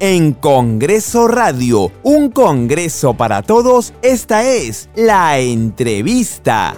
en Congreso Radio, un Congreso para todos, esta es la entrevista.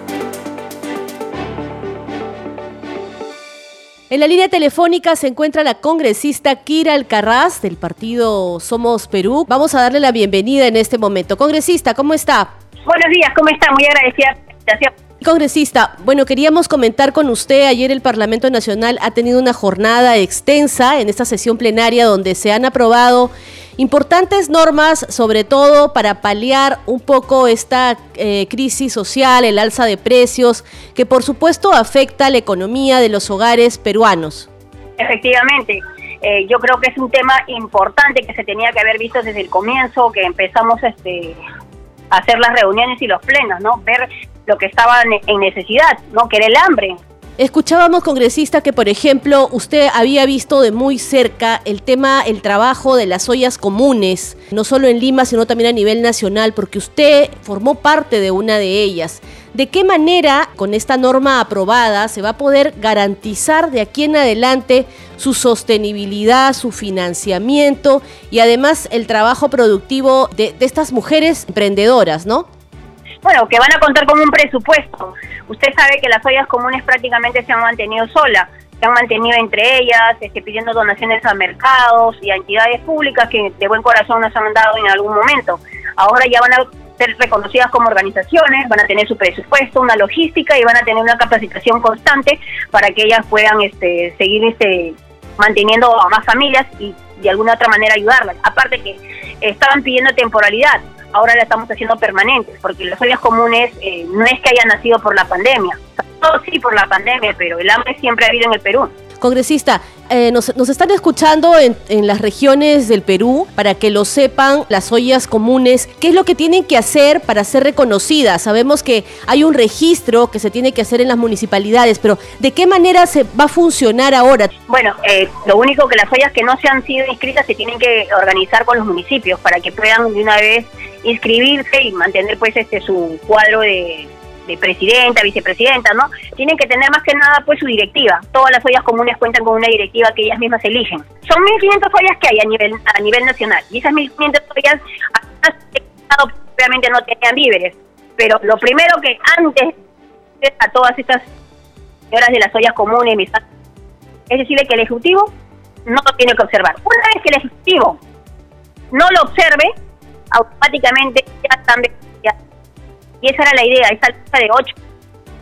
En la línea telefónica se encuentra la congresista Kira Alcarraz del partido Somos Perú. Vamos a darle la bienvenida en este momento. Congresista, ¿cómo está? Buenos días, ¿cómo está? Muy agradecida. Gracias. Congresista, bueno, queríamos comentar con usted, ayer el Parlamento Nacional ha tenido una jornada extensa en esta sesión plenaria donde se han aprobado importantes normas, sobre todo para paliar un poco esta eh, crisis social, el alza de precios, que por supuesto afecta a la economía de los hogares peruanos. Efectivamente, eh, yo creo que es un tema importante que se tenía que haber visto desde el comienzo, que empezamos este, a hacer las reuniones y los plenos, ¿no? Ver lo que estaban en necesidad, ¿no? Que era el hambre, Escuchábamos, congresista, que por ejemplo usted había visto de muy cerca el tema, el trabajo de las ollas comunes, no solo en Lima, sino también a nivel nacional, porque usted formó parte de una de ellas. ¿De qué manera, con esta norma aprobada, se va a poder garantizar de aquí en adelante su sostenibilidad, su financiamiento y además el trabajo productivo de, de estas mujeres emprendedoras, ¿no? Bueno, que van a contar con un presupuesto. Usted sabe que las ollas comunes prácticamente se han mantenido solas, se han mantenido entre ellas, este, pidiendo donaciones a mercados y a entidades públicas que de buen corazón nos han dado en algún momento. Ahora ya van a ser reconocidas como organizaciones, van a tener su presupuesto, una logística y van a tener una capacitación constante para que ellas puedan este, seguir este, manteniendo a más familias y de alguna otra manera ayudarlas. Aparte que estaban pidiendo temporalidad ahora la estamos haciendo permanente, porque las ollas comunes eh, no es que hayan nacido por la pandemia, todo sí por la pandemia, pero el hambre siempre ha habido en el Perú. Congresista, eh, nos, están escuchando en, en, las regiones del Perú para que lo sepan las ollas comunes. ¿Qué es lo que tienen que hacer para ser reconocidas? Sabemos que hay un registro que se tiene que hacer en las municipalidades, pero ¿de qué manera se va a funcionar ahora? Bueno, eh, lo único que las ollas que no se han sido inscritas se tienen que organizar con los municipios para que puedan de una vez inscribirse y mantener pues este su cuadro de de presidenta, vicepresidenta, ¿no? Tienen que tener más que nada pues su directiva. Todas las ollas comunes cuentan con una directiva que ellas mismas eligen. Son 1.500 ollas que hay a nivel a nivel nacional y esas 1.500 ollas obviamente no tenían víveres, pero lo primero que antes a todas estas señoras de las ollas comunes es decirle que el Ejecutivo no lo tiene que observar. Una vez que el Ejecutivo no lo observe, automáticamente ya están y esa era la idea, esa lista de ocho.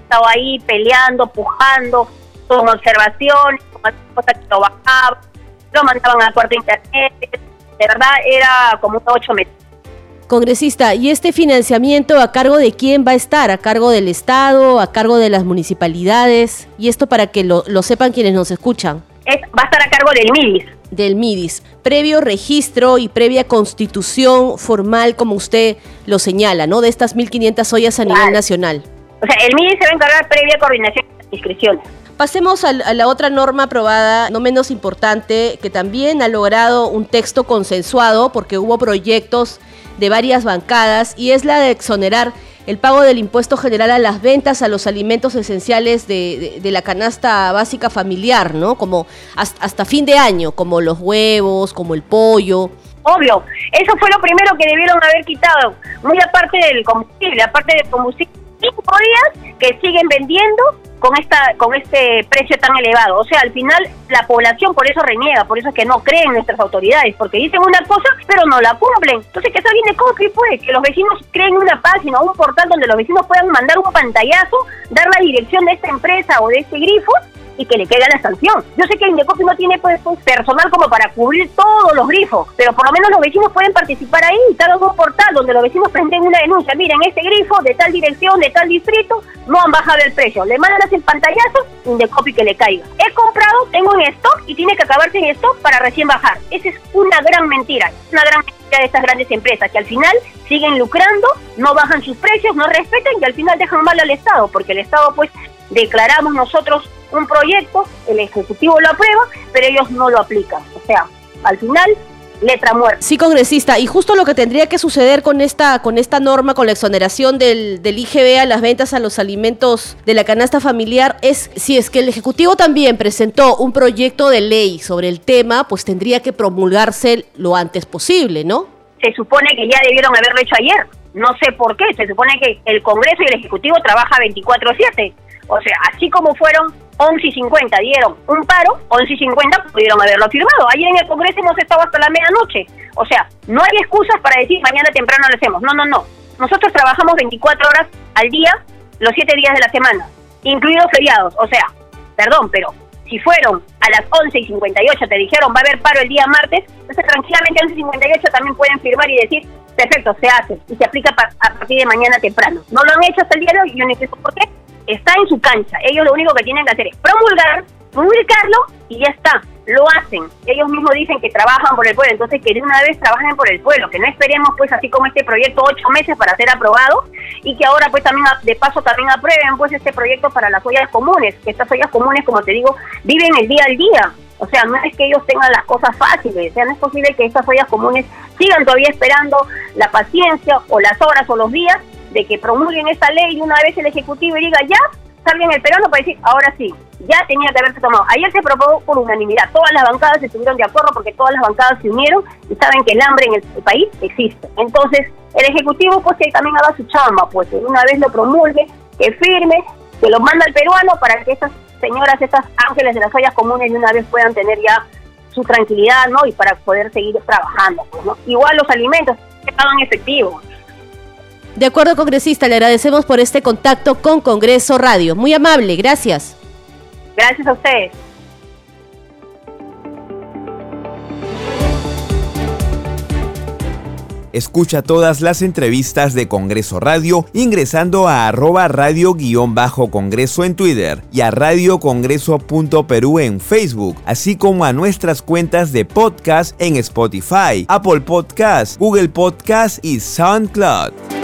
Estaba ahí peleando, pujando, con observaciones, con cosas que lo bajaban, lo mandaban a cuarto internet. De verdad era como un ocho meses. Congresista, ¿y este financiamiento a cargo de quién va a estar? ¿A cargo del Estado? ¿A cargo de las municipalidades? Y esto para que lo, lo sepan quienes nos escuchan. Es, va a estar a cargo del MIDIS del MIDIS, previo registro y previa constitución formal, como usted lo señala, ¿no? De estas 1.500 ollas a nivel nacional. O sea, el MIDIS se va a encargar previa coordinación de inscripciones. Pasemos a, la otra norma aprobada, no menos importante, que también ha logrado un texto consensuado porque hubo proyectos de varias bancadas y es la de exonerar el pago del impuesto general a las ventas a los alimentos esenciales de, la canasta básica familiar, ¿no? Como hasta, fin de año, como los huevos, como el pollo. Obvio, eso fue lo primero que debieron haber quitado, muy aparte del combustible, aparte del combustible, cinco días que siguen vendiendo con esta con este precio tan elevado. O sea, al final la población por eso reniega, por eso es que no creen nuestras autoridades, porque dicen una cosa pero no la cumplen. Entonces, que eso viene con que pues, que los vecinos creen una página o un portal donde los vecinos puedan mandar un pantallazo, dar la dirección de esta empresa o de este grifo y que le caiga la sanción. Yo sé que Indecopi no tiene pues, pues, personal como para cubrir todos los grifos, pero por lo menos los vecinos pueden participar ahí, está en un portal donde los vecinos presenten una denuncia. Miren, este grifo de tal dirección, de tal distrito, no han bajado el precio. Le mandan así el pantallazo, Indecopi que le caiga. He comprado, tengo en stock y tiene que acabarse en stock para recién bajar. Esa es una gran mentira, una gran mentira de estas grandes empresas que al final siguen lucrando, no bajan sus precios, no respetan y al final dejan mal al Estado, porque el Estado pues declaramos nosotros un proyecto, el Ejecutivo lo aprueba, pero ellos no lo aplican. O sea, al final letra muerta. Sí, congresista, y justo lo que tendría que suceder con esta, con esta norma, con la exoneración del, del IGB a las ventas a los alimentos de la canasta familiar, es si es que el Ejecutivo también presentó un proyecto de ley sobre el tema, pues tendría que promulgarse lo antes posible, ¿no? Se supone que ya debieron haberlo hecho ayer. No sé por qué. Se supone que el Congreso y el Ejecutivo trabaja 24-7. O sea, así como fueron 11 y 50 dieron un paro, 11 y 50 pudieron haberlo firmado. Ayer en el Congreso hemos estado hasta la medianoche. O sea, no hay excusas para decir mañana temprano lo hacemos. No, no, no. Nosotros trabajamos 24 horas al día, los 7 días de la semana, incluidos feriados. O sea, perdón, pero si fueron a las 11 y 58 te dijeron va a haber paro el día martes, entonces tranquilamente a 11 y 58 también pueden firmar y decir, perfecto, se hace y se aplica a partir de mañana temprano. No lo han hecho hasta el día de hoy, yo no sé por qué, está en su cancha. Ellos lo único que tienen que hacer es promulgar, publicarlo y ya está. Lo hacen. Ellos mismos dicen que trabajan por el pueblo, entonces que de una vez trabajen por el pueblo, que no esperemos pues así como este proyecto ocho meses para ser aprobado y que ahora pues también de paso también aprueben pues este proyecto para las ollas comunes, que estas ollas comunes como te digo viven el día al día. O sea, no es que ellos tengan las cosas fáciles, o sea, no es posible que estas ollas comunes sigan todavía esperando la paciencia o las horas o los días de que promulguen esta ley y una vez el Ejecutivo diga ya, salgan el peruano para decir, ahora sí, ya tenía que haberse tomado. Ayer se probó por unanimidad, todas las bancadas estuvieron de acuerdo porque todas las bancadas se unieron y saben que el hambre en el, país existe. Entonces, el Ejecutivo pues que también haga su chamba, pues que una vez lo promulgue, que firme, que lo manda al peruano para que estas señoras, estas ángeles de las ollas comunes de una vez puedan tener ya su tranquilidad, ¿no? Y para poder seguir trabajando, pues. Igual los alimentos que pagan. De acuerdo, congresista, le agradecemos por este contacto con Congreso Radio. Muy amable, gracias. Gracias a ustedes. Escucha todas las entrevistas de Congreso Radio ingresando a arroba radio-congreso en Twitter y a radiocongreso.perú en Facebook, así como a nuestras cuentas de podcast en Spotify, Apple Podcast, Google Podcast y SoundCloud.